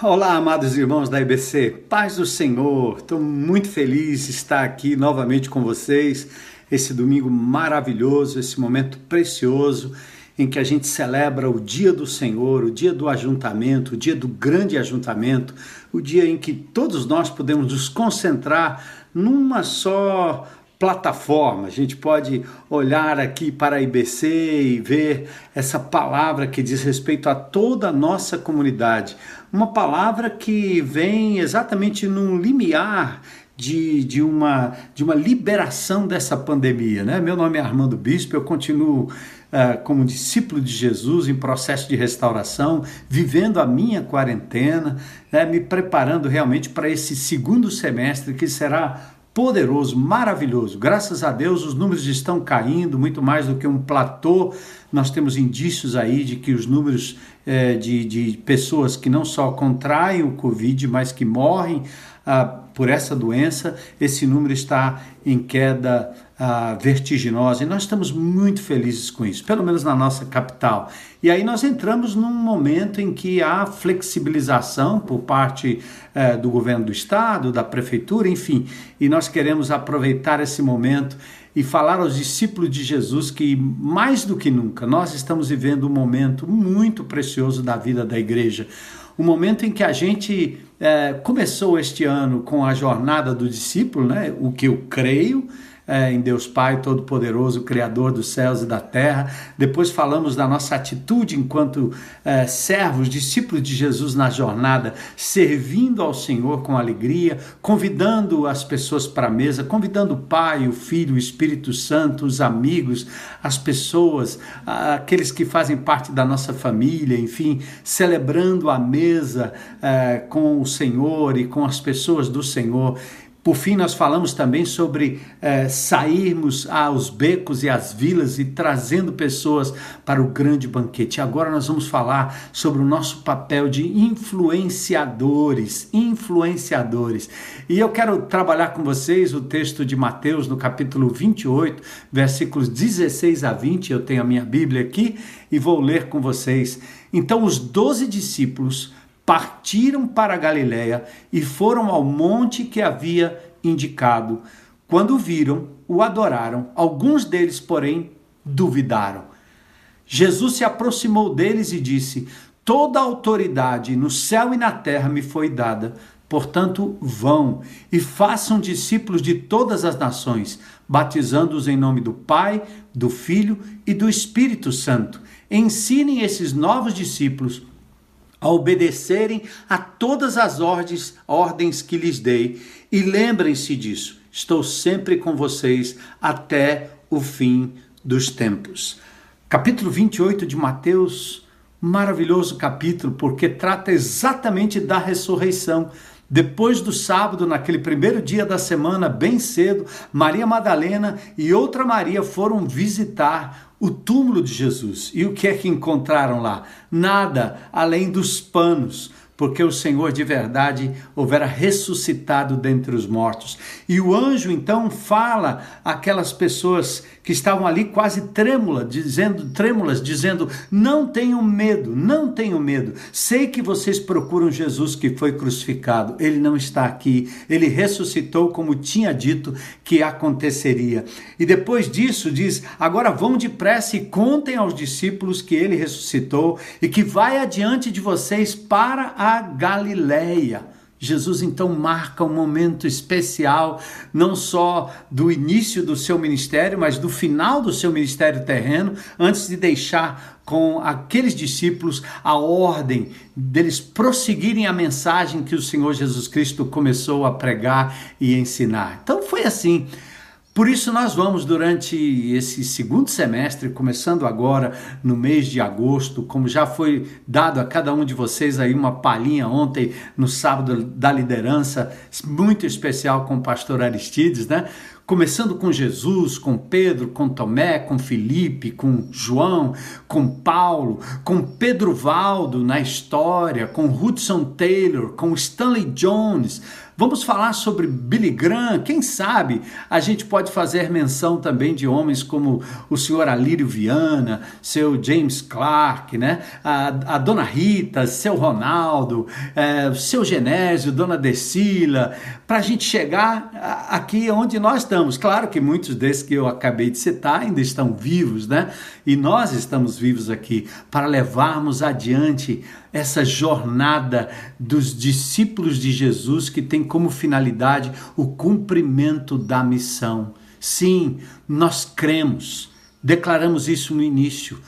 Olá, amados irmãos da IBC, paz do Senhor. Estou muito feliz de estar aqui novamente com vocês. Esse domingo maravilhoso, esse momento precioso em que a gente celebra o dia do Senhor, o dia do ajuntamento, o dia do grande ajuntamento, o dia em que todos nós podemos nos concentrar numa só plataforma. A gente pode olhar aqui para a IBC e ver essa palavra que diz respeito a toda a nossa comunidade. Uma palavra que vem exatamente num limiar de, de, uma, de uma liberação dessa pandemia. Né? Meu nome é Armando Bispo, eu continuo uh, como discípulo de Jesus em processo de restauração, vivendo a minha quarentena, né? me preparando realmente para esse segundo semestre que será poderoso, maravilhoso. Graças a Deus os números estão caindo, muito mais do que um platô. Nós temos indícios aí de que os números é, de, de pessoas que não só contraem o Covid, mas que morrem ah, por essa doença, esse número está em queda ah, vertiginosa e nós estamos muito felizes com isso, pelo menos na nossa capital. E aí nós entramos num momento em que há flexibilização por parte eh, do governo do estado, da prefeitura, enfim, e nós queremos aproveitar esse momento e falar aos discípulos de Jesus que, mais do que nunca, nós estamos vivendo um momento muito precioso da vida da igreja. Um momento em que a gente é, começou este ano com a jornada do discípulo, né? o que eu creio, é, em Deus Pai Todo-Poderoso, Criador dos céus e da terra. Depois falamos da nossa atitude enquanto é, servos, discípulos de Jesus na jornada, servindo ao Senhor com alegria, convidando as pessoas para a mesa, convidando o Pai, o Filho, o Espírito Santo, os amigos, as pessoas, aqueles que fazem parte da nossa família, enfim, celebrando a mesa é, com o Senhor e com as pessoas do Senhor. Por fim, nós falamos também sobre é, sairmos aos becos e às vilas e trazendo pessoas para o grande banquete. Agora nós vamos falar sobre o nosso papel de influenciadores, influenciadores. E eu quero trabalhar com vocês o texto de Mateus no capítulo 28, versículos 16 a 20. Eu tenho a minha Bíblia aqui e vou ler com vocês. Então os doze discípulos partiram para Galiléia e foram ao monte que havia indicado. Quando viram, o adoraram. Alguns deles, porém, duvidaram. Jesus se aproximou deles e disse: Toda autoridade no céu e na terra me foi dada. Portanto, vão e façam discípulos de todas as nações, batizando-os em nome do Pai, do Filho e do Espírito Santo. Ensinem esses novos discípulos a obedecerem a todas as ordens, ordens que lhes dei. E lembrem-se disso, estou sempre com vocês até o fim dos tempos. Capítulo 28 de Mateus, maravilhoso capítulo, porque trata exatamente da ressurreição. Depois do sábado, naquele primeiro dia da semana, bem cedo, Maria Madalena e outra Maria foram visitar o túmulo de Jesus. E o que é que encontraram lá? Nada além dos panos, porque o Senhor de verdade houvera ressuscitado dentre os mortos. E o anjo então fala àquelas pessoas que estavam ali quase trêmulas, dizendo, trêmulas, dizendo: "Não tenham medo, não tenham medo. Sei que vocês procuram Jesus que foi crucificado. Ele não está aqui. Ele ressuscitou como tinha dito que aconteceria." E depois disso diz: "Agora vão depressa e contem aos discípulos que ele ressuscitou e que vai adiante de vocês para a Galileia. Jesus então marca um momento especial, não só do início do seu ministério, mas do final do seu ministério terreno, antes de deixar com aqueles discípulos a ordem deles prosseguirem a mensagem que o Senhor Jesus Cristo começou a pregar e ensinar. Então foi assim. Por isso, nós vamos, durante esse segundo semestre, começando agora no mês de agosto, como já foi dado a cada um de vocês aí uma palhinha ontem, no sábado da liderança, muito especial com o pastor Aristides, né? Começando com Jesus, com Pedro, com Tomé, com Felipe, com João, com Paulo, com Pedro Valdo na história, com Hudson Taylor, com Stanley Jones, Vamos falar sobre Billy Graham. Quem sabe a gente pode fazer menção também de homens como o senhor Alírio Viana, seu James Clark, né? a, a dona Rita, seu Ronaldo, é, seu Genésio, dona Decila, para a gente chegar aqui onde nós estamos. Claro que muitos desses que eu acabei de citar ainda estão vivos, né? E nós estamos vivos aqui para levarmos adiante essa jornada dos discípulos de Jesus que tem como finalidade o cumprimento da missão. Sim, nós cremos, declaramos isso no início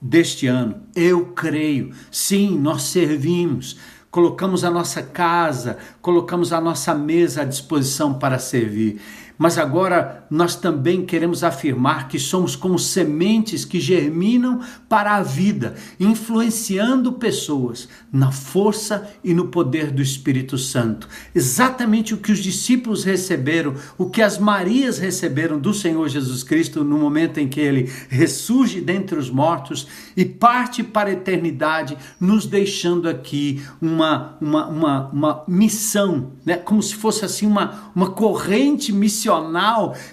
deste ano. Eu creio, sim, nós servimos, colocamos a nossa casa, colocamos a nossa mesa à disposição para servir. Mas agora nós também queremos afirmar que somos como sementes que germinam para a vida, influenciando pessoas na força e no poder do Espírito Santo. Exatamente o que os discípulos receberam, o que as Marias receberam do Senhor Jesus Cristo no momento em que ele ressurge dentre os mortos e parte para a eternidade, nos deixando aqui uma, uma, uma, uma missão, né? como se fosse assim uma, uma corrente missionária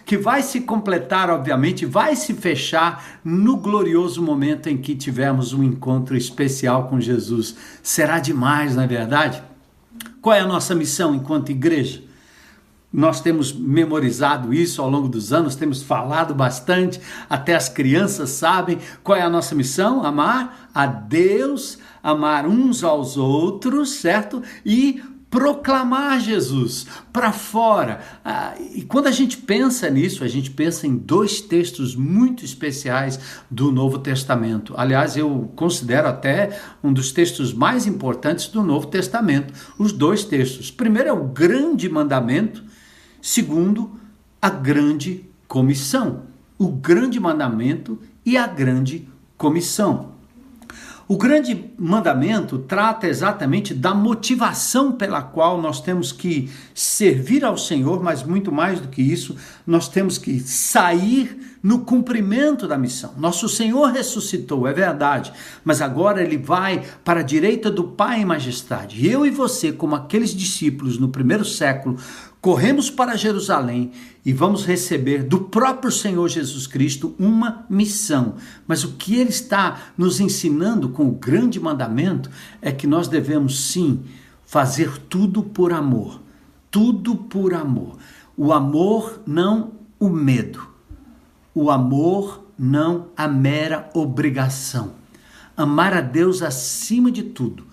que vai se completar, obviamente, vai se fechar no glorioso momento em que tivermos um encontro especial com Jesus. Será demais, não é verdade? Qual é a nossa missão enquanto igreja? Nós temos memorizado isso ao longo dos anos, temos falado bastante, até as crianças sabem qual é a nossa missão: amar a Deus, amar uns aos outros, certo? E proclamar Jesus para fora. Ah, e quando a gente pensa nisso, a gente pensa em dois textos muito especiais do Novo Testamento. Aliás, eu considero até um dos textos mais importantes do Novo Testamento. Os dois textos. Primeiro é o grande mandamento, segundo, a grande comissão. O grande mandamento e a grande comissão. O grande mandamento trata exatamente da motivação pela qual nós temos que servir ao Senhor, mas muito mais do que isso, nós temos que sair no cumprimento da missão. Nosso Senhor ressuscitou, é verdade, mas agora ele vai para a direita do Pai em majestade. E eu e você, como aqueles discípulos no primeiro século, corremos para Jerusalém e vamos receber do próprio Senhor Jesus Cristo uma missão. Mas o que ele está nos ensinando com o grande mandamento é que nós devemos sim fazer tudo por amor. Tudo por amor. O amor, não o medo. O amor, não a mera obrigação. Amar a Deus acima de tudo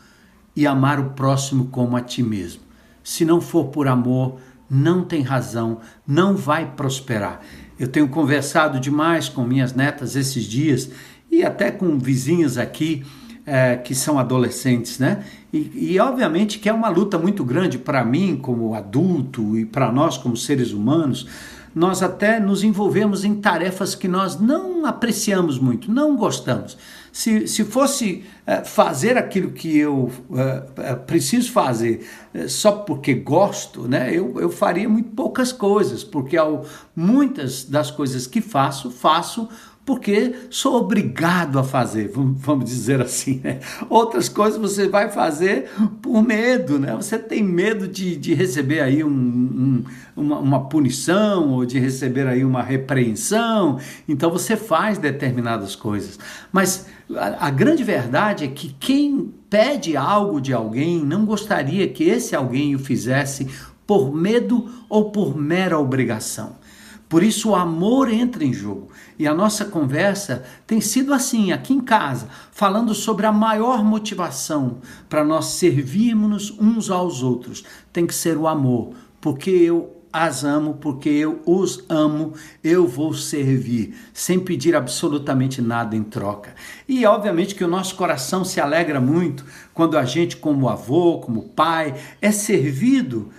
e amar o próximo como a ti mesmo. Se não for por amor, não tem razão, não vai prosperar. Eu tenho conversado demais com minhas netas esses dias e até com vizinhos aqui é, que são adolescentes, né? E, e, obviamente que é uma luta muito grande para mim como adulto e para nós como seres humanos. Nós até nos envolvemos em tarefas que nós não apreciamos muito, não gostamos se, se fosse uh, fazer aquilo que eu uh, preciso fazer só porque gosto, né, eu, eu faria muito poucas coisas, porque ao, muitas das coisas que faço, faço porque sou obrigado a fazer, vamos dizer assim. Né? Outras coisas você vai fazer por medo, né? Você tem medo de, de receber aí um, um, uma, uma punição ou de receber aí uma repreensão, então você faz determinadas coisas. Mas a, a grande verdade é que quem pede algo de alguém não gostaria que esse alguém o fizesse por medo ou por mera obrigação. Por isso o amor entra em jogo. E a nossa conversa tem sido assim, aqui em casa, falando sobre a maior motivação para nós servirmos uns aos outros. Tem que ser o amor, porque eu as amo, porque eu os amo, eu vou servir, sem pedir absolutamente nada em troca. E obviamente que o nosso coração se alegra muito quando a gente, como avô, como pai, é servido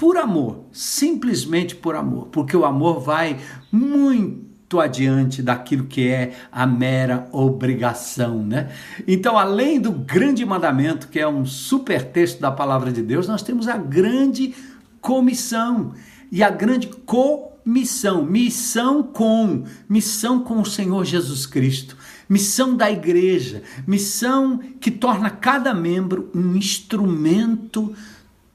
por amor, simplesmente por amor, porque o amor vai muito adiante daquilo que é a mera obrigação, né? Então, além do grande mandamento, que é um super texto da palavra de Deus, nós temos a grande comissão e a grande comissão, missão com, missão com o Senhor Jesus Cristo, missão da igreja, missão que torna cada membro um instrumento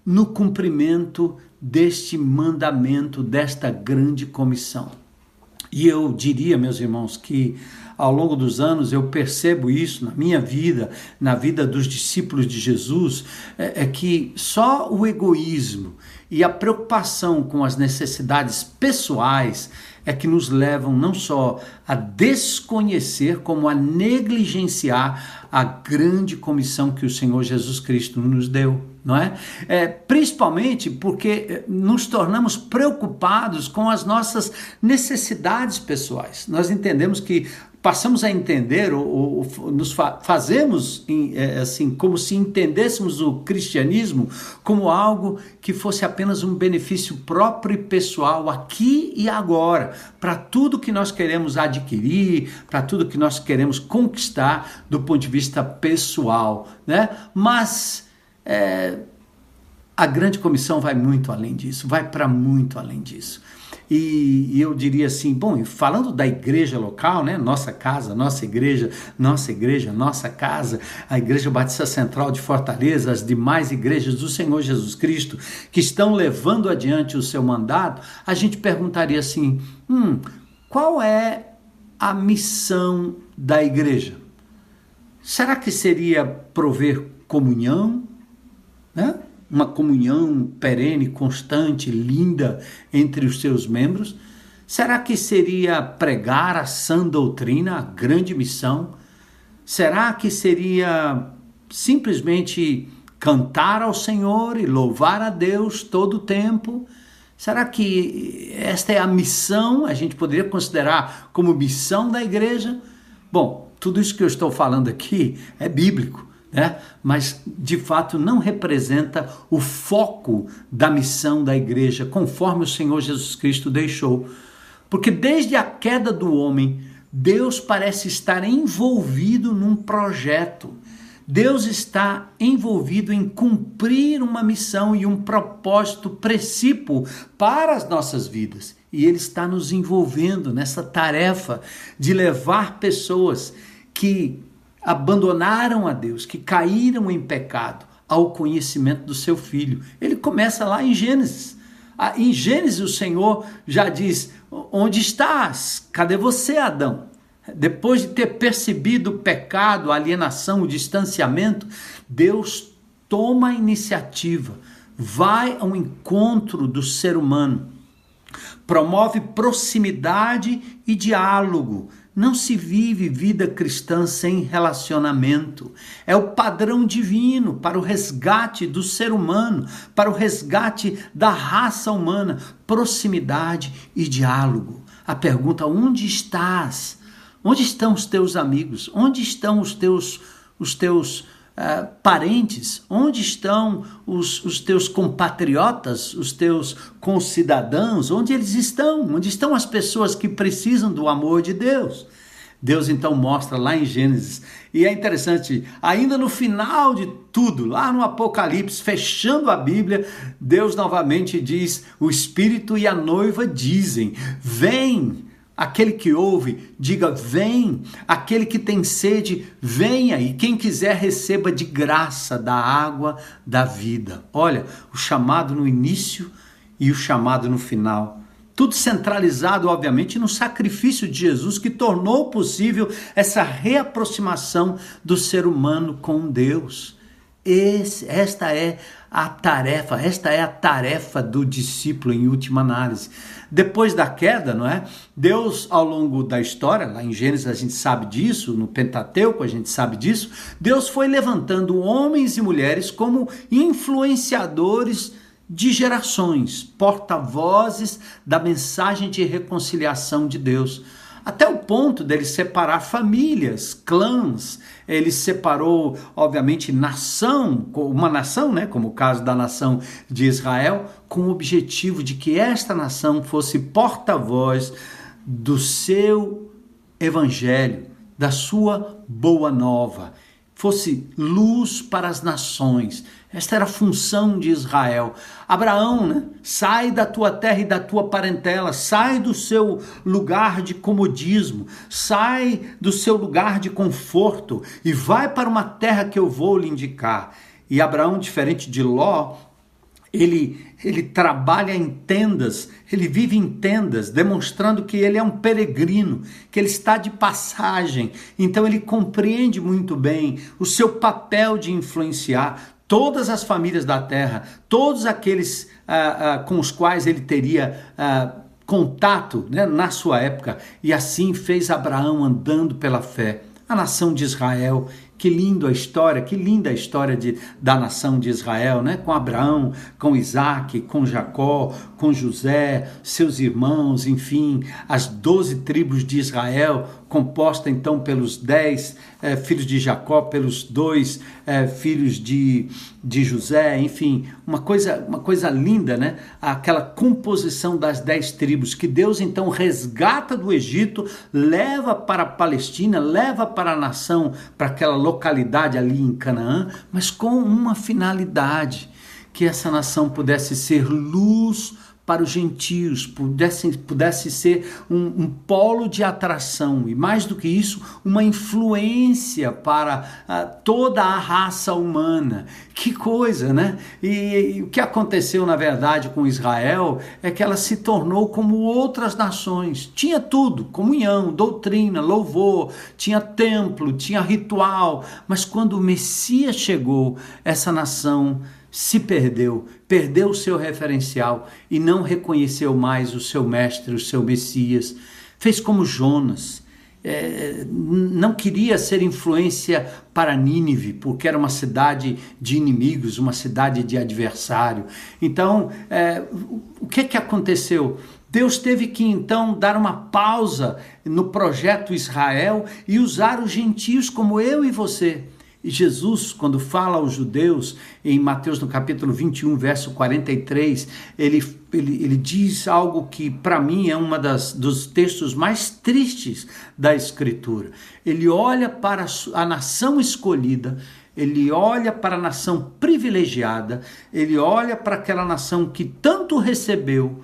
no cumprimento deste mandamento, desta grande comissão. E eu diria, meus irmãos, que ao longo dos anos eu percebo isso na minha vida, na vida dos discípulos de Jesus, é, é que só o egoísmo e a preocupação com as necessidades pessoais é que nos levam não só a desconhecer, como a negligenciar a grande comissão que o Senhor Jesus Cristo nos deu, não é? é principalmente porque eh, nos tornamos preocupados com as nossas necessidades pessoais. Nós entendemos que passamos a entender ou, ou nos fa fazemos é, assim como se entendêssemos o cristianismo como algo que fosse apenas um benefício próprio e pessoal aqui e agora para tudo que nós queremos adquirir para tudo que nós queremos conquistar do ponto de vista pessoal né? Mas é, a grande comissão vai muito além disso vai para muito além disso e, e eu diria assim, bom, falando da igreja local, né, nossa casa, nossa igreja, nossa igreja, nossa casa, a Igreja Batista Central de Fortaleza, as demais igrejas do Senhor Jesus Cristo que estão levando adiante o seu mandato, a gente perguntaria assim: hum, qual é a missão da igreja? Será que seria prover comunhão? Né? Uma comunhão perene, constante, linda entre os seus membros? Será que seria pregar a sã doutrina, a grande missão? Será que seria simplesmente cantar ao Senhor e louvar a Deus todo o tempo? Será que esta é a missão? A gente poderia considerar como missão da igreja? Bom, tudo isso que eu estou falando aqui é bíblico né? mas de fato não representa o foco da missão da igreja, conforme o Senhor Jesus Cristo deixou. Porque desde a queda do homem, Deus parece estar envolvido num projeto. Deus está envolvido em cumprir uma missão e um propósito precípio para as nossas vidas. E Ele está nos envolvendo nessa tarefa de levar pessoas que abandonaram a Deus, que caíram em pecado, ao conhecimento do seu filho. Ele começa lá em Gênesis. Ah, em Gênesis, o Senhor já diz: Onde estás? Cadê você, Adão? Depois de ter percebido o pecado, a alienação, o distanciamento, Deus toma a iniciativa, vai ao encontro do ser humano, promove proximidade e diálogo, não se vive vida cristã sem relacionamento. É o padrão divino para o resgate do ser humano, para o resgate da raça humana, proximidade e diálogo. A pergunta: onde estás? Onde estão os teus amigos? Onde estão os teus os teus uh, parentes? Onde estão os, os teus compatriotas, os teus concidadãos? Onde eles estão? Onde estão as pessoas que precisam do amor de Deus? Deus então mostra lá em Gênesis. E é interessante, ainda no final de tudo, lá no Apocalipse, fechando a Bíblia, Deus novamente diz: o Espírito e a noiva dizem: Vem. Aquele que ouve, diga: Vem. Aquele que tem sede, venha. E quem quiser, receba de graça da água da vida. Olha, o chamado no início e o chamado no final. Tudo centralizado, obviamente, no sacrifício de Jesus que tornou possível essa reaproximação do ser humano com Deus. Esse, esta é a tarefa, esta é a tarefa do discípulo em última análise. Depois da queda, não é? Deus, ao longo da história, lá em Gênesis a gente sabe disso, no Pentateuco a gente sabe disso, Deus foi levantando homens e mulheres como influenciadores de gerações, porta-vozes da mensagem de reconciliação de Deus. Até o ponto dele separar famílias, clãs, ele separou, obviamente, nação, uma nação, né, como o caso da nação de Israel, com o objetivo de que esta nação fosse porta-voz do seu evangelho, da sua boa nova, fosse luz para as nações, esta era a função de Israel. Abraão, né? sai da tua terra e da tua parentela, sai do seu lugar de comodismo, sai do seu lugar de conforto e vai para uma terra que eu vou lhe indicar. E Abraão, diferente de Ló, ele, ele trabalha em tendas, ele vive em tendas, demonstrando que ele é um peregrino, que ele está de passagem. Então ele compreende muito bem o seu papel de influenciar todas as famílias da terra, todos aqueles ah, ah, com os quais ele teria ah, contato né, na sua época. E assim fez Abraão andando pela fé. A nação de Israel que lindo a história, que linda a história de, da nação de Israel, né? Com Abraão, com Isaac, com Jacó, com José, seus irmãos, enfim, as doze tribos de Israel, composta então pelos dez eh, filhos de Jacó, pelos dois eh, filhos de, de José, enfim, uma coisa, uma coisa linda, né? Aquela composição das dez tribos que Deus então resgata do Egito, leva para a Palestina, leva para a nação, para aquela localidade ali em Canaã, mas com uma finalidade, que essa nação pudesse ser luz para os gentios, pudesse, pudesse ser um, um, polo de atração e, mais do que isso, uma influência para uh, toda a raça humana. Que coisa, né? E, e, o que aconteceu, na verdade, com Israel é que ela se tornou como outras nações. Tinha tudo: comunhão, doutrina, louvor, tinha templo, tinha ritual, mas quando o Messias chegou, essa nação se perdeu, perdeu o seu referencial e não reconheceu mais o seu mestre, o seu Messias. Fez como Jonas. É, não queria ser influência para Nínive, porque era uma cidade de inimigos, uma cidade de adversário. Então, é, o que, que aconteceu? Deus teve que então dar uma pausa no projeto Israel e usar os gentios como eu e você e Jesus, quando fala aos judeus, em Mateus no capítulo 21, verso 43, ele, ele, ele diz algo que para mim é um dos textos mais tristes da Escritura. Ele olha para a nação escolhida, ele olha para a nação privilegiada, ele olha para aquela nação que tanto recebeu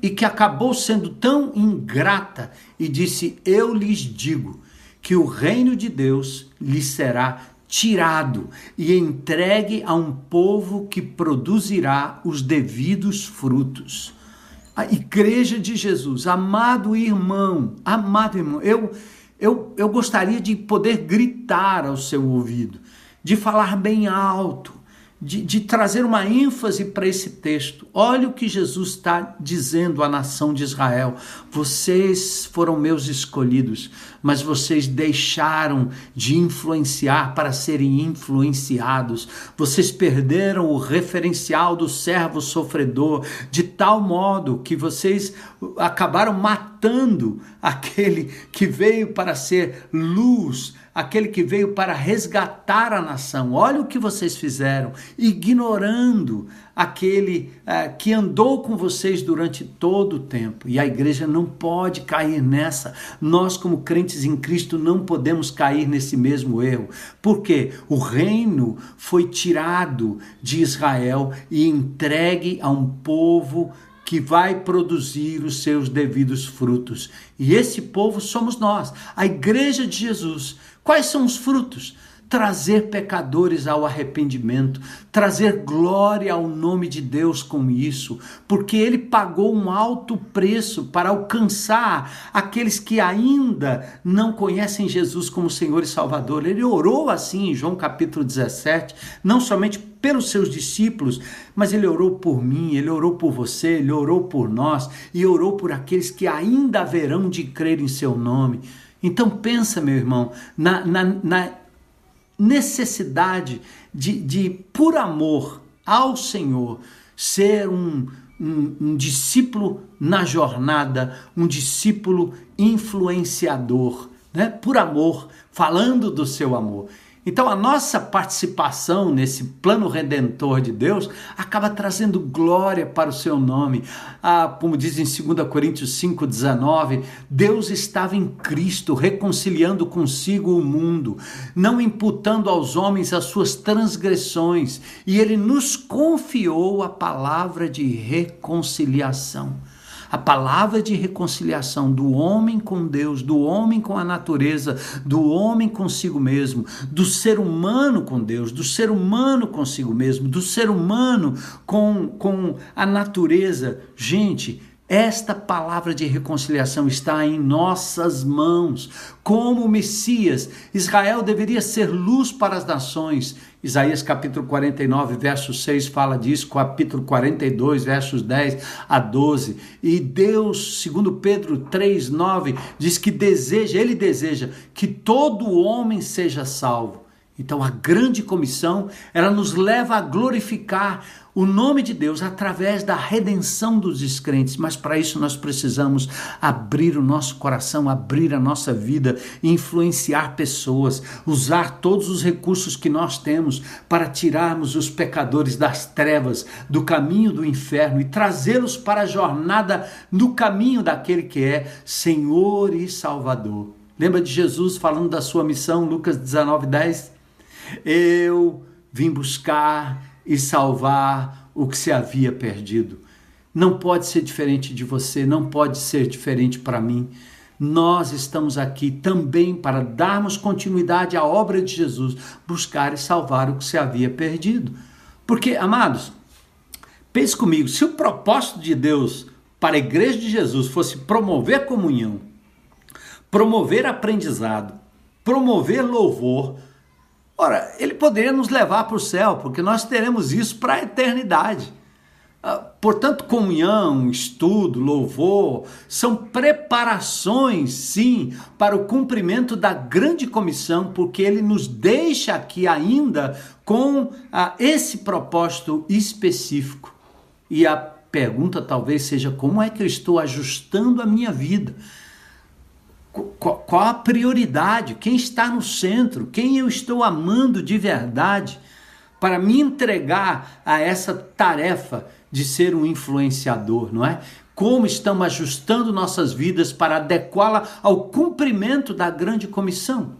e que acabou sendo tão ingrata e disse: Eu lhes digo que o reino de Deus lhes será tirado e entregue a um povo que produzirá os devidos frutos. A igreja de Jesus, amado irmão, amado irmão, eu, eu, eu gostaria de poder gritar ao seu ouvido, de falar bem alto, de, de trazer uma ênfase para esse texto. Olha o que Jesus está dizendo à nação de Israel: vocês foram meus escolhidos, mas vocês deixaram de influenciar para serem influenciados. Vocês perderam o referencial do servo sofredor, de tal modo que vocês acabaram matando aquele que veio para ser luz aquele que veio para resgatar a nação. Olha o que vocês fizeram, ignorando aquele uh, que andou com vocês durante todo o tempo. E a igreja não pode cair nessa. Nós, como crentes em Cristo, não podemos cair nesse mesmo erro. Porque o reino foi tirado de Israel e entregue a um povo que vai produzir os seus devidos frutos. E esse povo somos nós, a igreja de Jesus. Quais são os frutos? Trazer pecadores ao arrependimento, trazer glória ao nome de Deus com isso, porque ele pagou um alto preço para alcançar aqueles que ainda não conhecem Jesus como Senhor e Salvador. Ele orou assim em João capítulo 17, não somente pelos seus discípulos, mas ele orou por mim, ele orou por você, ele orou por nós e orou por aqueles que ainda haverão de crer em seu nome. Então pensa, meu irmão, na, na, na necessidade de, de, por amor ao Senhor, ser um, um, um discípulo na jornada, um discípulo influenciador, né? por amor, falando do seu amor. Então a nossa participação nesse plano redentor de Deus acaba trazendo glória para o seu nome. Ah, como diz em 2 Coríntios 5,19, Deus estava em Cristo, reconciliando consigo o mundo, não imputando aos homens as suas transgressões, e ele nos confiou a palavra de reconciliação. A palavra de reconciliação do homem com Deus, do homem com a natureza, do homem consigo mesmo, do ser humano com Deus, do ser humano consigo mesmo, do ser humano com, com a natureza. Gente, esta palavra de reconciliação está em nossas mãos. Como Messias, Israel deveria ser luz para as nações. Isaías capítulo 49, verso 6 fala disso, capítulo 42, versos 10 a 12. E Deus, segundo Pedro 3, 9, diz que deseja, ele deseja que todo homem seja salvo. Então a grande comissão, ela nos leva a glorificar o nome de Deus através da redenção dos descrentes, mas para isso nós precisamos abrir o nosso coração, abrir a nossa vida, influenciar pessoas, usar todos os recursos que nós temos para tirarmos os pecadores das trevas, do caminho do inferno e trazê-los para a jornada no caminho daquele que é Senhor e Salvador. Lembra de Jesus falando da sua missão, Lucas 19, 10? Eu vim buscar e salvar o que se havia perdido. Não pode ser diferente de você, não pode ser diferente para mim. Nós estamos aqui também para darmos continuidade à obra de Jesus, buscar e salvar o que se havia perdido. Porque, amados, pense comigo, se o propósito de Deus para a igreja de Jesus fosse promover comunhão, promover aprendizado, promover louvor, Ora, ele poderia nos levar para o céu, porque nós teremos isso para a eternidade. Ah, portanto, comunhão, estudo, louvor são preparações, sim, para o cumprimento da grande comissão, porque ele nos deixa aqui ainda com ah, esse propósito específico. E a pergunta talvez seja: como é que eu estou ajustando a minha vida? Qual a prioridade, quem está no centro, quem eu estou amando de verdade, para me entregar a essa tarefa de ser um influenciador, não é? Como estamos ajustando nossas vidas para adequá-la ao cumprimento da grande comissão.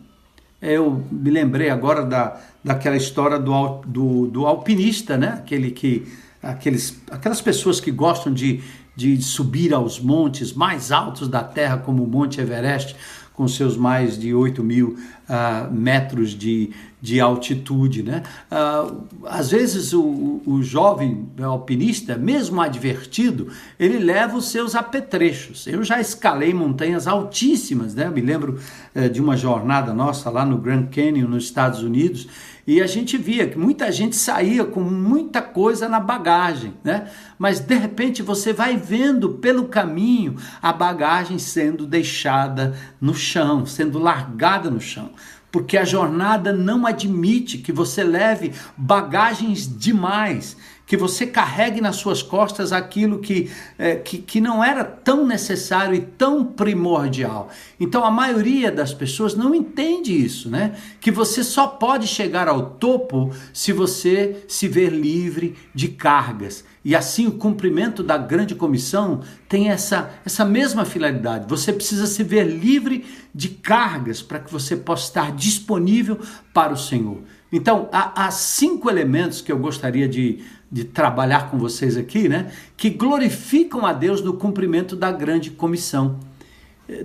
Eu me lembrei agora da, daquela história do, do, do alpinista, né? Aquele que, aqueles, aquelas pessoas que gostam de, de subir aos montes mais altos da Terra, como o Monte Everest, com seus mais de 8 mil uh, metros de, de altitude. Né? Uh, às vezes o, o jovem alpinista, mesmo advertido, ele leva os seus apetrechos. Eu já escalei montanhas altíssimas, né? me lembro uh, de uma jornada nossa lá no Grand Canyon, nos Estados Unidos, e a gente via que muita gente saía com muita coisa na bagagem, né? Mas de repente você vai vendo pelo caminho a bagagem sendo deixada no chão, sendo largada no chão porque a jornada não admite que você leve bagagens demais que você carregue nas suas costas aquilo que, é, que, que não era tão necessário e tão primordial. Então a maioria das pessoas não entende isso, né? Que você só pode chegar ao topo se você se ver livre de cargas. E assim o cumprimento da grande comissão tem essa, essa mesma finalidade. Você precisa se ver livre de cargas para que você possa estar disponível para o Senhor. Então, há, há cinco elementos que eu gostaria de, de trabalhar com vocês aqui, né? Que glorificam a Deus no cumprimento da grande comissão.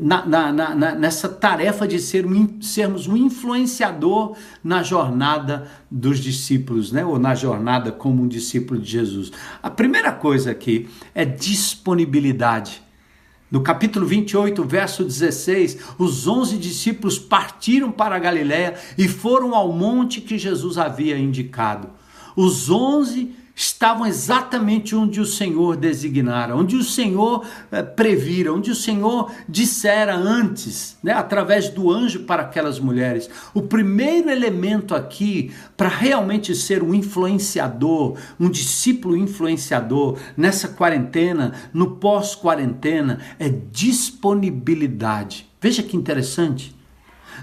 Na, na, na, nessa tarefa de ser um, sermos um influenciador na jornada dos discípulos, né? ou na jornada como um discípulo de Jesus. A primeira coisa aqui é disponibilidade. No capítulo 28, verso 16, os onze discípulos partiram para a Galiléia e foram ao monte que Jesus havia indicado. Os onze estavam exatamente onde o Senhor designara, onde o Senhor eh, previra, onde o Senhor dissera antes, né, através do anjo para aquelas mulheres. O primeiro elemento aqui para realmente ser um influenciador, um discípulo influenciador nessa quarentena, no pós-quarentena, é disponibilidade. Veja que interessante.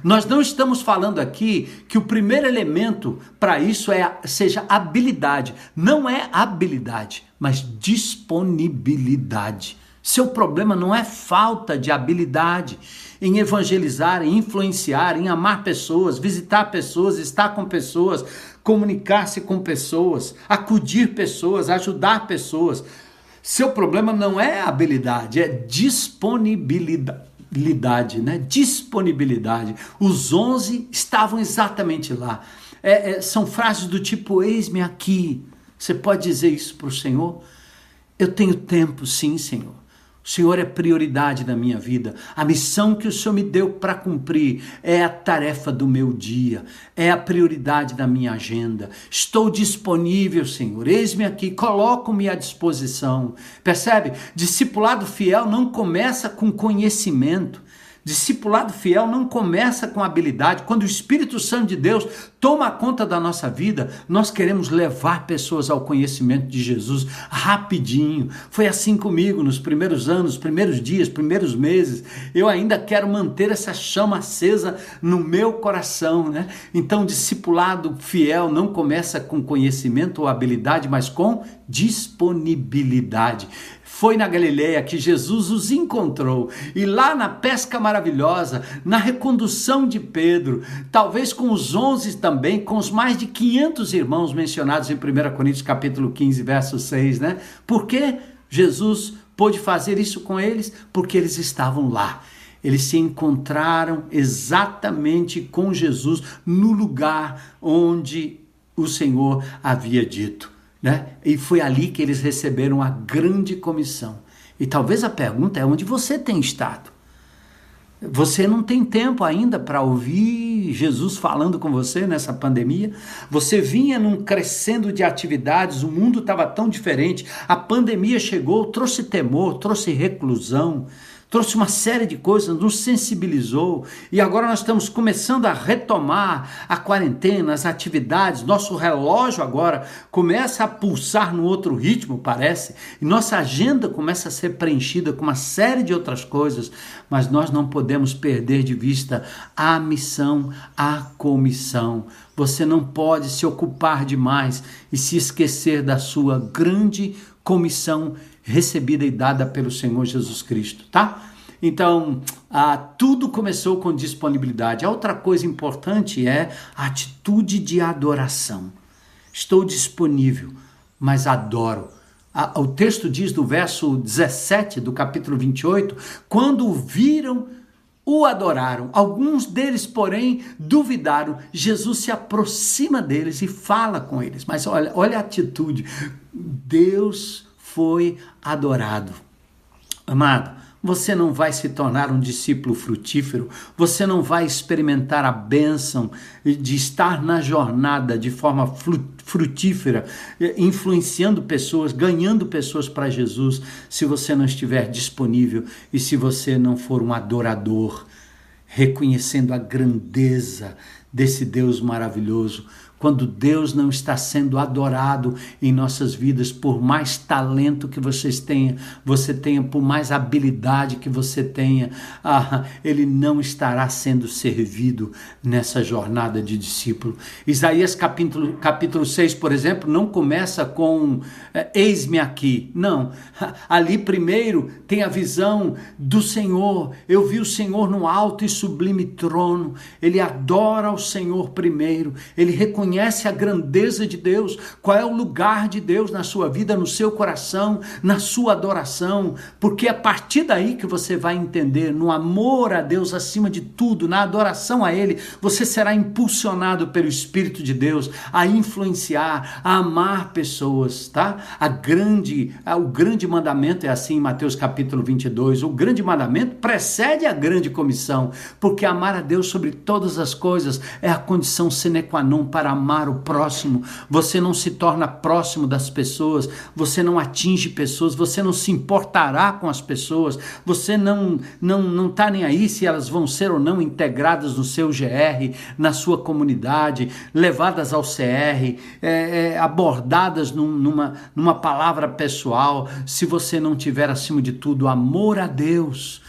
Nós não estamos falando aqui que o primeiro elemento para isso é seja habilidade. Não é habilidade, mas disponibilidade. Seu problema não é falta de habilidade em evangelizar, em influenciar, em amar pessoas, visitar pessoas, estar com pessoas, comunicar-se com pessoas, acudir pessoas, ajudar pessoas. Seu problema não é habilidade, é disponibilidade, né? Disponibilidade. Os 11 estavam exatamente lá. É, é, são frases do tipo: Eis-me aqui. Você pode dizer isso para o Senhor? Eu tenho tempo, sim, Senhor. O Senhor é prioridade na minha vida. A missão que o Senhor me deu para cumprir é a tarefa do meu dia, é a prioridade da minha agenda. Estou disponível, Senhor. Eis-me aqui, coloco-me à disposição. Percebe? Discipulado fiel não começa com conhecimento. Discipulado fiel não começa com habilidade. Quando o Espírito Santo de Deus toma conta da nossa vida, nós queremos levar pessoas ao conhecimento de Jesus rapidinho. Foi assim comigo nos primeiros anos, primeiros dias, primeiros meses. Eu ainda quero manter essa chama acesa no meu coração, né? Então, discipulado fiel não começa com conhecimento ou habilidade, mas com disponibilidade. Foi na Galileia que Jesus os encontrou e lá na pesca maravilhosa, na recondução de Pedro, talvez com os onze também, com os mais de 500 irmãos mencionados em 1 Coríntios capítulo 15, verso 6, né? Por que Jesus pôde fazer isso com eles? Porque eles estavam lá. Eles se encontraram exatamente com Jesus no lugar onde o Senhor havia dito. Né? E foi ali que eles receberam a grande comissão. E talvez a pergunta é onde você tem estado. Você não tem tempo ainda para ouvir Jesus falando com você nessa pandemia. Você vinha num crescendo de atividades, o mundo estava tão diferente. A pandemia chegou, trouxe temor, trouxe reclusão, trouxe uma série de coisas, nos sensibilizou e agora nós estamos começando a retomar a quarentena, as atividades. Nosso relógio agora começa a pulsar no outro ritmo, parece, e nossa agenda começa a ser preenchida com uma série de outras coisas, mas nós não podemos perder de vista a missão, a comissão. Você não pode se ocupar demais e se esquecer da sua grande comissão recebida e dada pelo Senhor Jesus Cristo, tá? Então, ah, tudo começou com disponibilidade. A outra coisa importante é a atitude de adoração. Estou disponível, mas adoro. Ah, o texto diz do verso 17 do capítulo 28: quando viram, o adoraram. Alguns deles, porém, duvidaram. Jesus se aproxima deles e fala com eles. Mas olha, olha a atitude. Deus foi adorado. Amado, você não vai se tornar um discípulo frutífero, você não vai experimentar a bênção de estar na jornada de forma frutífera, eh, influenciando pessoas, ganhando pessoas para Jesus, se você não estiver disponível e se você não for um adorador, reconhecendo a grandeza desse Deus maravilhoso quando Deus não está sendo adorado em nossas vidas, por mais talento que vocês tenham, você tenha, por mais habilidade que você tenha, ah, ele não estará sendo servido nessa jornada de discípulo. Isaías capítulo, capítulo 6, por exemplo, não começa com é, eis-me aqui. Não. Ali primeiro tem a visão do Senhor. Eu vi o Senhor no alto e sublime trono. Ele adora o Senhor primeiro. Ele reconhece reconhece a grandeza de Deus, qual é o lugar de Deus na sua vida, no seu coração, na sua adoração, porque é a partir daí que você vai entender, no amor a Deus acima de tudo, na adoração a Ele, você será impulsionado pelo Espírito de Deus a influenciar, a amar pessoas, tá? A grande, o grande mandamento é assim em Mateus capítulo 22, o grande mandamento precede a grande comissão, porque amar a Deus sobre todas as coisas é a condição sine qua non para amar o próximo, você não se torna próximo das pessoas, você não atinge pessoas, você não se importará com as pessoas, você não não não está nem aí se elas vão ser ou não integradas no seu GR, na sua comunidade, levadas ao CR, é, é, abordadas num, numa, numa palavra pessoal, se você não tiver acima de tudo amor a Deus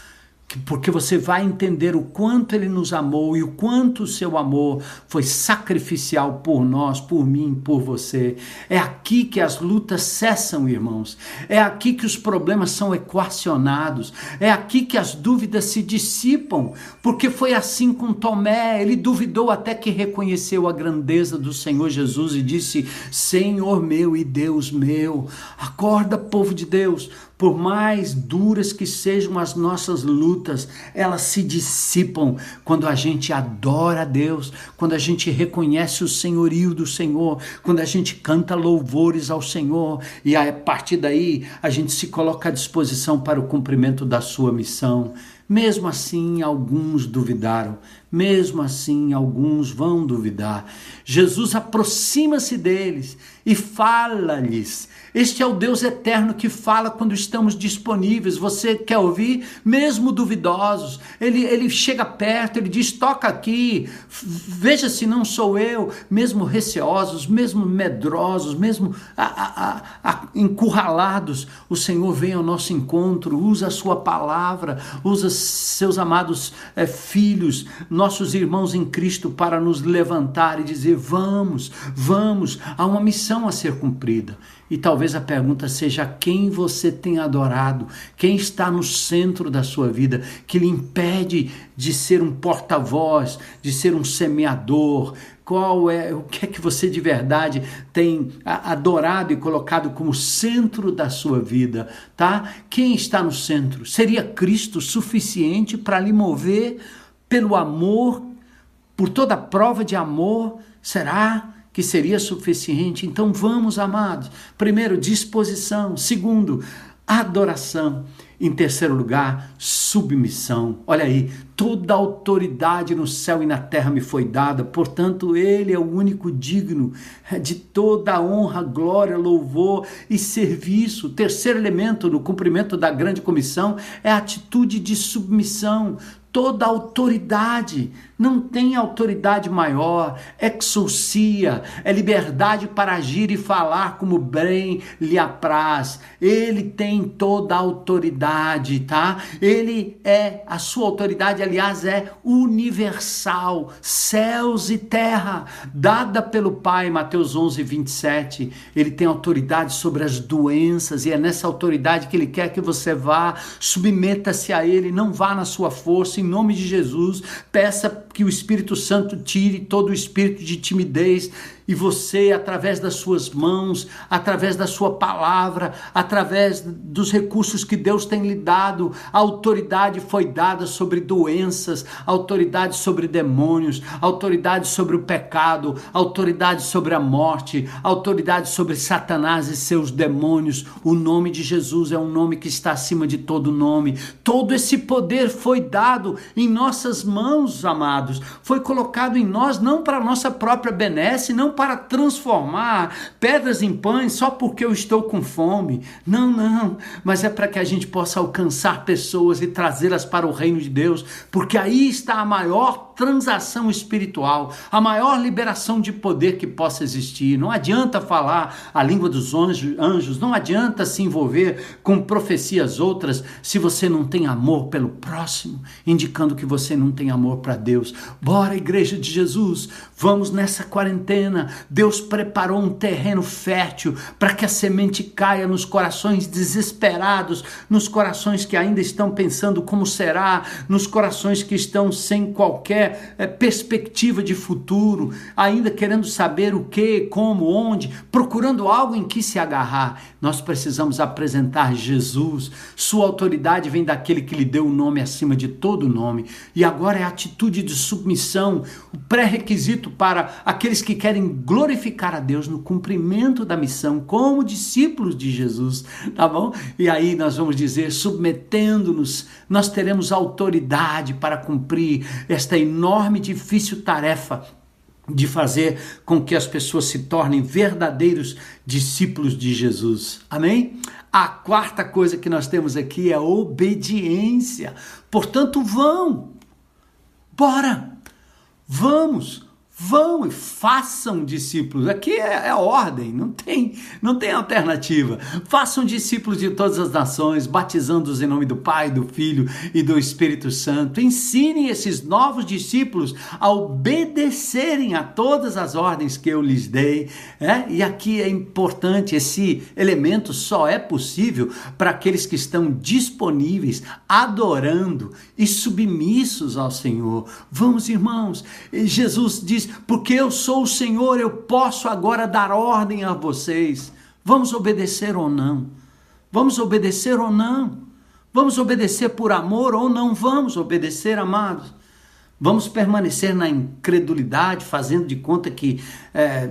porque você vai entender o quanto ele nos amou e o quanto o seu amor foi sacrificial por nós, por mim, por você. É aqui que as lutas cessam, irmãos. É aqui que os problemas são equacionados. É aqui que as dúvidas se dissipam, porque foi assim com Tomé. Ele duvidou até que reconheceu a grandeza do Senhor Jesus e disse: Senhor meu e Deus meu. Acorda, povo de Deus. Por mais duras que sejam as nossas lutas, elas se dissipam quando a gente adora a Deus, quando a gente reconhece o senhorio do Senhor, quando a gente canta louvores ao Senhor e a partir daí a gente se coloca à disposição para o cumprimento da sua missão. Mesmo assim, alguns duvidaram. Mesmo assim, alguns vão duvidar. Jesus aproxima-se deles e fala-lhes. Este é o Deus eterno que fala quando estamos disponíveis. Você quer ouvir? Mesmo duvidosos. Ele, ele chega perto, ele diz: toca aqui, veja se não sou eu. Mesmo receosos, mesmo medrosos, mesmo a, a, a, encurralados, o Senhor vem ao nosso encontro, usa a sua palavra, usa seus amados é, filhos, nossos irmãos em Cristo, para nos levantar e dizer: vamos, vamos, há uma missão a ser cumprida. E talvez a pergunta seja quem você tem adorado, quem está no centro da sua vida, que lhe impede de ser um porta-voz, de ser um semeador. Qual é o que é que você de verdade tem adorado e colocado como centro da sua vida, tá? Quem está no centro? Seria Cristo suficiente para lhe mover pelo amor, por toda prova de amor? Será? Que seria suficiente. Então vamos, amados. Primeiro, disposição. Segundo, adoração. Em terceiro lugar, submissão. Olha aí, toda autoridade no céu e na terra me foi dada, portanto, Ele é o único digno de toda honra, glória, louvor e serviço. Terceiro elemento no cumprimento da grande comissão é a atitude de submissão toda autoridade, não tem autoridade maior, exousia, é liberdade para agir e falar como bem lhe apraz. Ele tem toda a autoridade, tá? Ele é, a sua autoridade, aliás, é universal, céus e terra, dada pelo Pai, Mateus 11, 27. Ele tem autoridade sobre as doenças e é nessa autoridade que ele quer que você vá, submeta-se a ele, não vá na sua força, em nome de Jesus, peça que o Espírito Santo tire todo o espírito de timidez e você, através das suas mãos, através da sua palavra, através dos recursos que Deus tem lhe dado, a autoridade foi dada sobre doenças, autoridade sobre demônios, autoridade sobre o pecado, autoridade sobre a morte, autoridade sobre Satanás e seus demônios. O nome de Jesus é um nome que está acima de todo nome. Todo esse poder foi dado em nossas mãos, amados. Foi colocado em nós não para nossa própria benesse, não para transformar pedras em pães só porque eu estou com fome. Não, não. Mas é para que a gente possa alcançar pessoas e trazê-las para o reino de Deus, porque aí está a maior transação espiritual, a maior liberação de poder que possa existir. Não adianta falar a língua dos anjos, não adianta se envolver com profecias outras se você não tem amor pelo próximo, indicando que você não tem amor para Deus. Bora, igreja de Jesus, vamos nessa quarentena. Deus preparou um terreno fértil para que a semente caia nos corações desesperados, nos corações que ainda estão pensando como será, nos corações que estão sem qualquer é, perspectiva de futuro, ainda querendo saber o que, como, onde, procurando algo em que se agarrar. Nós precisamos apresentar Jesus. Sua autoridade vem daquele que lhe deu o nome acima de todo nome. E agora é a atitude de submissão, o pré-requisito para aqueles que querem glorificar a Deus no cumprimento da missão como discípulos de Jesus, tá bom? E aí nós vamos dizer, submetendo-nos, nós teremos autoridade para cumprir esta enorme enorme e difícil tarefa de fazer com que as pessoas se tornem verdadeiros discípulos de Jesus. Amém? A quarta coisa que nós temos aqui é obediência. Portanto, vão. Bora. Vamos. Vão e façam discípulos. Aqui é, é ordem, não tem, não tem alternativa. Façam discípulos de todas as nações, batizando-os em nome do Pai, do Filho e do Espírito Santo. Ensinem esses novos discípulos a obedecerem a todas as ordens que eu lhes dei. É? E aqui é importante: esse elemento só é possível para aqueles que estão disponíveis, adorando e submissos ao Senhor. Vamos, irmãos. Jesus diz porque eu sou o Senhor, eu posso agora dar ordem a vocês. Vamos obedecer ou não? Vamos obedecer ou não? Vamos obedecer por amor ou não vamos obedecer, amados? Vamos permanecer na incredulidade, fazendo de conta que é,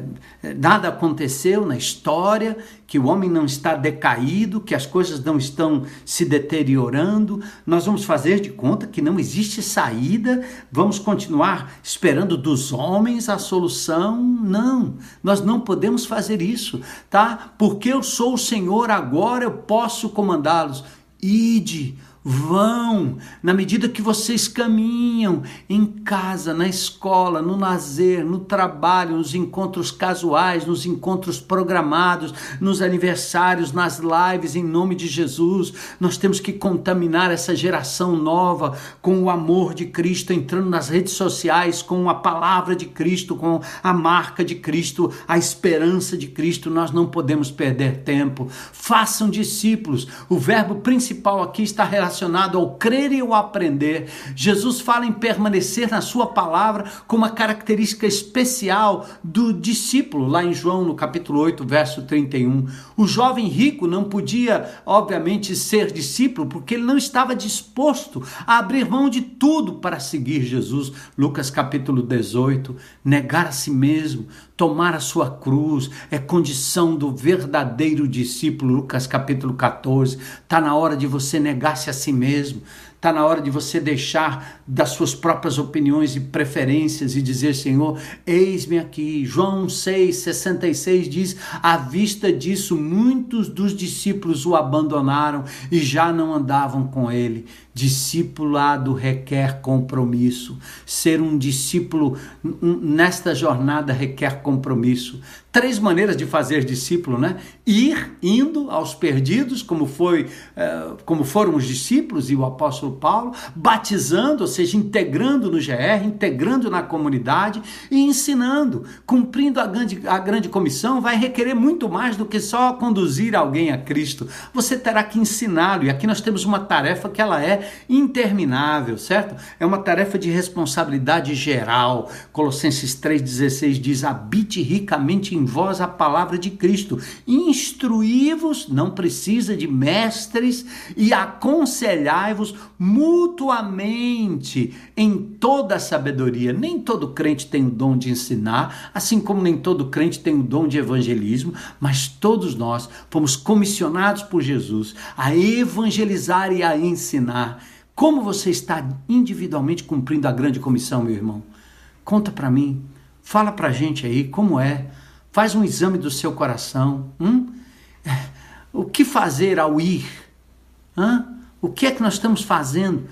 nada aconteceu na história, que o homem não está decaído, que as coisas não estão se deteriorando. Nós vamos fazer de conta que não existe saída, vamos continuar esperando dos homens a solução. Não, nós não podemos fazer isso, tá? Porque eu sou o Senhor, agora eu posso comandá-los. Ide Vão, na medida que vocês caminham em casa, na escola, no lazer, no trabalho, nos encontros casuais, nos encontros programados, nos aniversários, nas lives, em nome de Jesus. Nós temos que contaminar essa geração nova com o amor de Cristo, entrando nas redes sociais com a palavra de Cristo, com a marca de Cristo, a esperança de Cristo. Nós não podemos perder tempo. Façam discípulos. O verbo principal aqui está relacionado relacionado ao crer e ao aprender. Jesus fala em permanecer na sua palavra como uma característica especial do discípulo, lá em João, no capítulo 8, verso 31. O jovem rico não podia, obviamente, ser discípulo porque ele não estava disposto a abrir mão de tudo para seguir Jesus. Lucas capítulo 18, negar a si mesmo, tomar a sua cruz, é condição do verdadeiro discípulo. Lucas capítulo 14. Está na hora de você negar-se a mesmo. Está na hora de você deixar das suas próprias opiniões e preferências e dizer: Senhor, eis-me aqui. João 6,66 diz: À vista disso, muitos dos discípulos o abandonaram e já não andavam com ele. Discipulado requer compromisso. Ser um discípulo nesta jornada requer compromisso. Três maneiras de fazer discípulo, né? Ir indo aos perdidos, como foi, eh, como foram os discípulos e o apóstolo Paulo, batizando, ou seja, integrando no GR, integrando na comunidade e ensinando, cumprindo a grande, a grande comissão, vai requerer muito mais do que só conduzir alguém a Cristo. Você terá que ensiná-lo, e aqui nós temos uma tarefa que ela é interminável, certo? É uma tarefa de responsabilidade geral. Colossenses 3,16 diz: habite ricamente em vós a palavra de Cristo, instruí-vos, não precisa de mestres, e aconselhai-vos mutuamente em toda a sabedoria. Nem todo crente tem o dom de ensinar, assim como nem todo crente tem o dom de evangelismo, mas todos nós fomos comissionados por Jesus a evangelizar e a ensinar. Como você está individualmente cumprindo a grande comissão, meu irmão? Conta para mim, fala para a gente aí como é. Faz um exame do seu coração. Hum? O que fazer ao ir? Hã? O que é que nós estamos fazendo?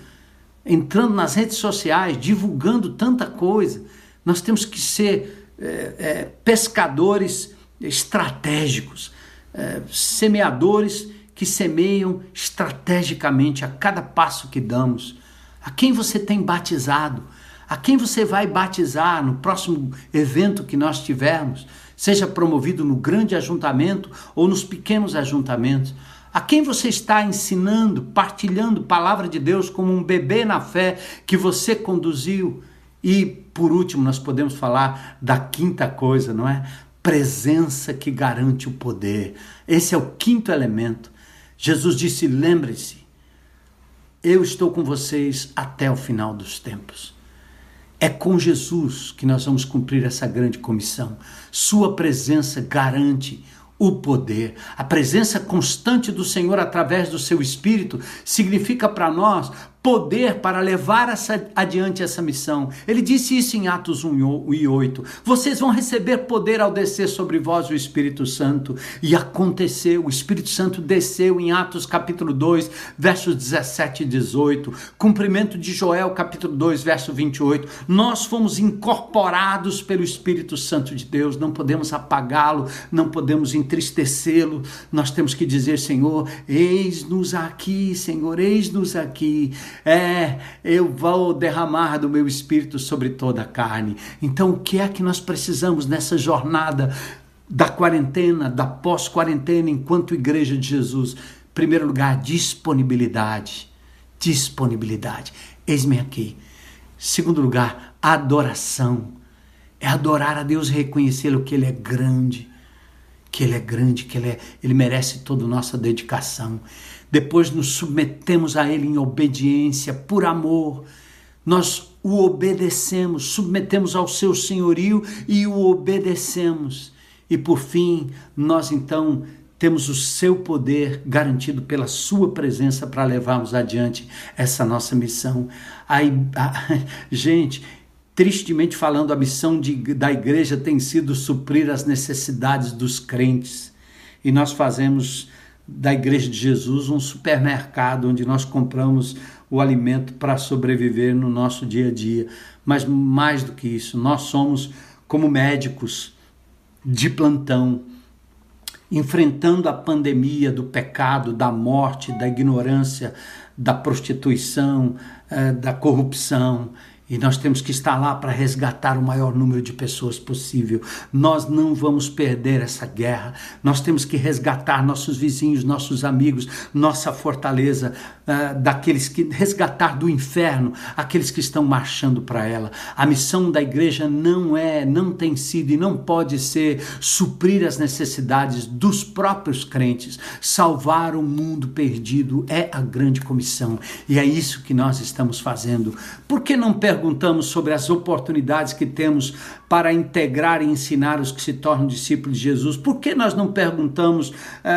Entrando nas redes sociais, divulgando tanta coisa. Nós temos que ser é, é, pescadores estratégicos, é, semeadores que semeiam estrategicamente a cada passo que damos. A quem você tem batizado? A quem você vai batizar no próximo evento que nós tivermos? Seja promovido no grande ajuntamento ou nos pequenos ajuntamentos. A quem você está ensinando, partilhando palavra de Deus como um bebê na fé que você conduziu? E por último, nós podemos falar da quinta coisa, não é? Presença que garante o poder. Esse é o quinto elemento. Jesus disse: lembre-se, eu estou com vocês até o final dos tempos. É com Jesus que nós vamos cumprir essa grande comissão. Sua presença garante o poder. A presença constante do Senhor através do seu Espírito significa para nós poder para levar essa, adiante essa missão. Ele disse isso em Atos 1 e 8. Vocês vão receber poder ao descer sobre vós o Espírito Santo. E aconteceu, o Espírito Santo desceu em Atos capítulo 2, versos 17 e 18. Cumprimento de Joel capítulo 2, verso 28. Nós fomos incorporados pelo Espírito Santo de Deus, não podemos apagá-lo, não podemos entristecê-lo. Nós temos que dizer, Senhor, eis-nos aqui, Senhor, eis-nos aqui é, eu vou derramar do meu espírito sobre toda a carne. Então, o que é que nós precisamos nessa jornada da quarentena, da pós-quarentena, enquanto Igreja de Jesus? Em primeiro lugar, disponibilidade. Disponibilidade. Eis-me aqui. Segundo lugar, adoração. É adorar a Deus reconhecê-lo que Ele é grande, que Ele é grande, que Ele, é, ele merece toda a nossa dedicação depois nos submetemos a Ele em obediência, por amor. Nós o obedecemos, submetemos ao seu senhorio e o obedecemos. E por fim, nós então temos o seu poder garantido pela sua presença para levarmos adiante essa nossa missão. Aí, a, gente, tristemente falando, a missão de, da igreja tem sido suprir as necessidades dos crentes. E nós fazemos da Igreja de Jesus um supermercado onde nós compramos o alimento para sobreviver no nosso dia a dia. Mas mais do que isso, nós somos como médicos de plantão, enfrentando a pandemia do pecado, da morte, da ignorância, da prostituição, eh, da corrupção e nós temos que estar lá para resgatar o maior número de pessoas possível. Nós não vamos perder essa guerra. Nós temos que resgatar nossos vizinhos, nossos amigos, nossa fortaleza, uh, daqueles que resgatar do inferno aqueles que estão marchando para ela. A missão da igreja não é, não tem sido e não pode ser suprir as necessidades dos próprios crentes. Salvar o mundo perdido é a grande comissão. E é isso que nós estamos fazendo. Por que não perder perguntamos sobre as oportunidades que temos para integrar e ensinar os que se tornam discípulos de Jesus? Por que nós não perguntamos é,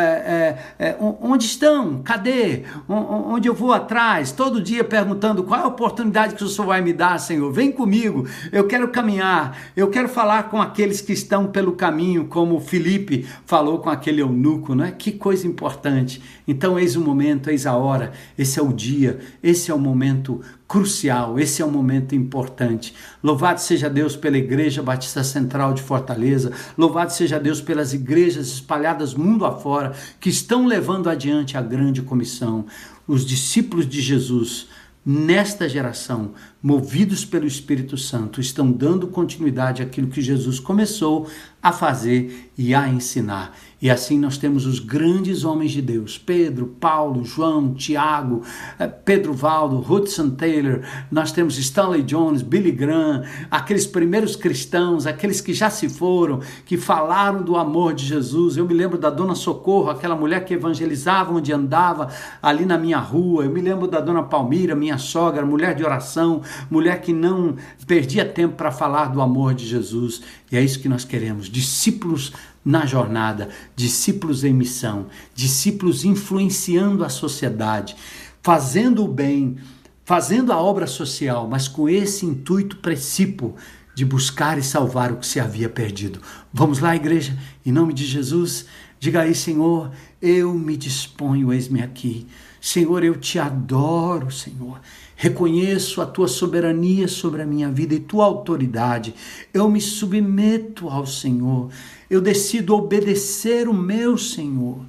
é, é, onde estão? Cadê? Onde eu vou atrás? Todo dia perguntando qual é a oportunidade que o Senhor vai me dar, Senhor? Vem comigo, eu quero caminhar, eu quero falar com aqueles que estão pelo caminho, como Felipe falou com aquele eunuco, não é? Que coisa importante. Então, eis o momento, eis a hora, esse é o dia, esse é o momento crucial, esse é um momento importante. Louvado seja Deus pela Igreja Batista Central de Fortaleza, louvado seja Deus pelas igrejas espalhadas mundo afora que estão levando adiante a grande comissão. Os discípulos de Jesus nesta geração, movidos pelo Espírito Santo, estão dando continuidade àquilo que Jesus começou a fazer e a ensinar. E assim nós temos os grandes homens de Deus: Pedro, Paulo, João, Tiago, eh, Pedro Valdo, Hudson Taylor, nós temos Stanley Jones, Billy Graham, aqueles primeiros cristãos, aqueles que já se foram, que falaram do amor de Jesus. Eu me lembro da Dona Socorro, aquela mulher que evangelizava onde andava, ali na minha rua. Eu me lembro da Dona Palmira, minha sogra, mulher de oração, mulher que não perdia tempo para falar do amor de Jesus. E é isso que nós queremos: discípulos na jornada, discípulos em missão, discípulos influenciando a sociedade, fazendo o bem, fazendo a obra social, mas com esse intuito precípio de buscar e salvar o que se havia perdido. Vamos lá, igreja, em nome de Jesus, diga aí, Senhor, eu me disponho, eis-me aqui. Senhor, eu te adoro, Senhor. Reconheço a tua soberania sobre a minha vida e tua autoridade. Eu me submeto ao Senhor. Eu decido obedecer o meu Senhor.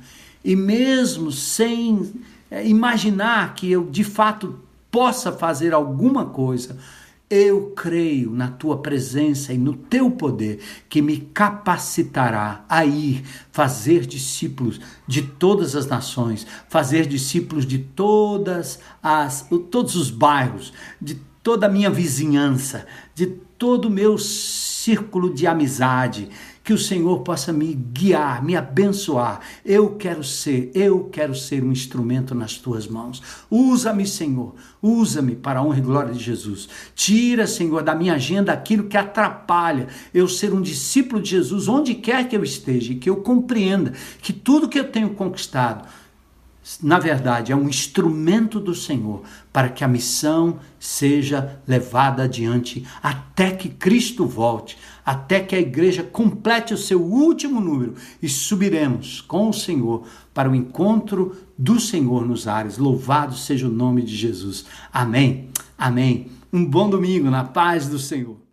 E mesmo sem eh, imaginar que eu de fato possa fazer alguma coisa, eu creio na tua presença e no teu poder que me capacitará a ir fazer discípulos de todas as nações, fazer discípulos de todas as todos os bairros, de toda a minha vizinhança, de todo o meu círculo de amizade, que o Senhor possa me guiar, me abençoar. Eu quero ser, eu quero ser um instrumento nas tuas mãos. Usa-me, Senhor, usa-me para a honra e glória de Jesus. Tira, Senhor, da minha agenda aquilo que atrapalha eu ser um discípulo de Jesus onde quer que eu esteja e que eu compreenda que tudo que eu tenho conquistado na verdade, é um instrumento do Senhor para que a missão seja levada adiante até que Cristo volte, até que a igreja complete o seu último número e subiremos com o Senhor para o encontro do Senhor nos ares. Louvado seja o nome de Jesus. Amém. Amém. Um bom domingo na paz do Senhor.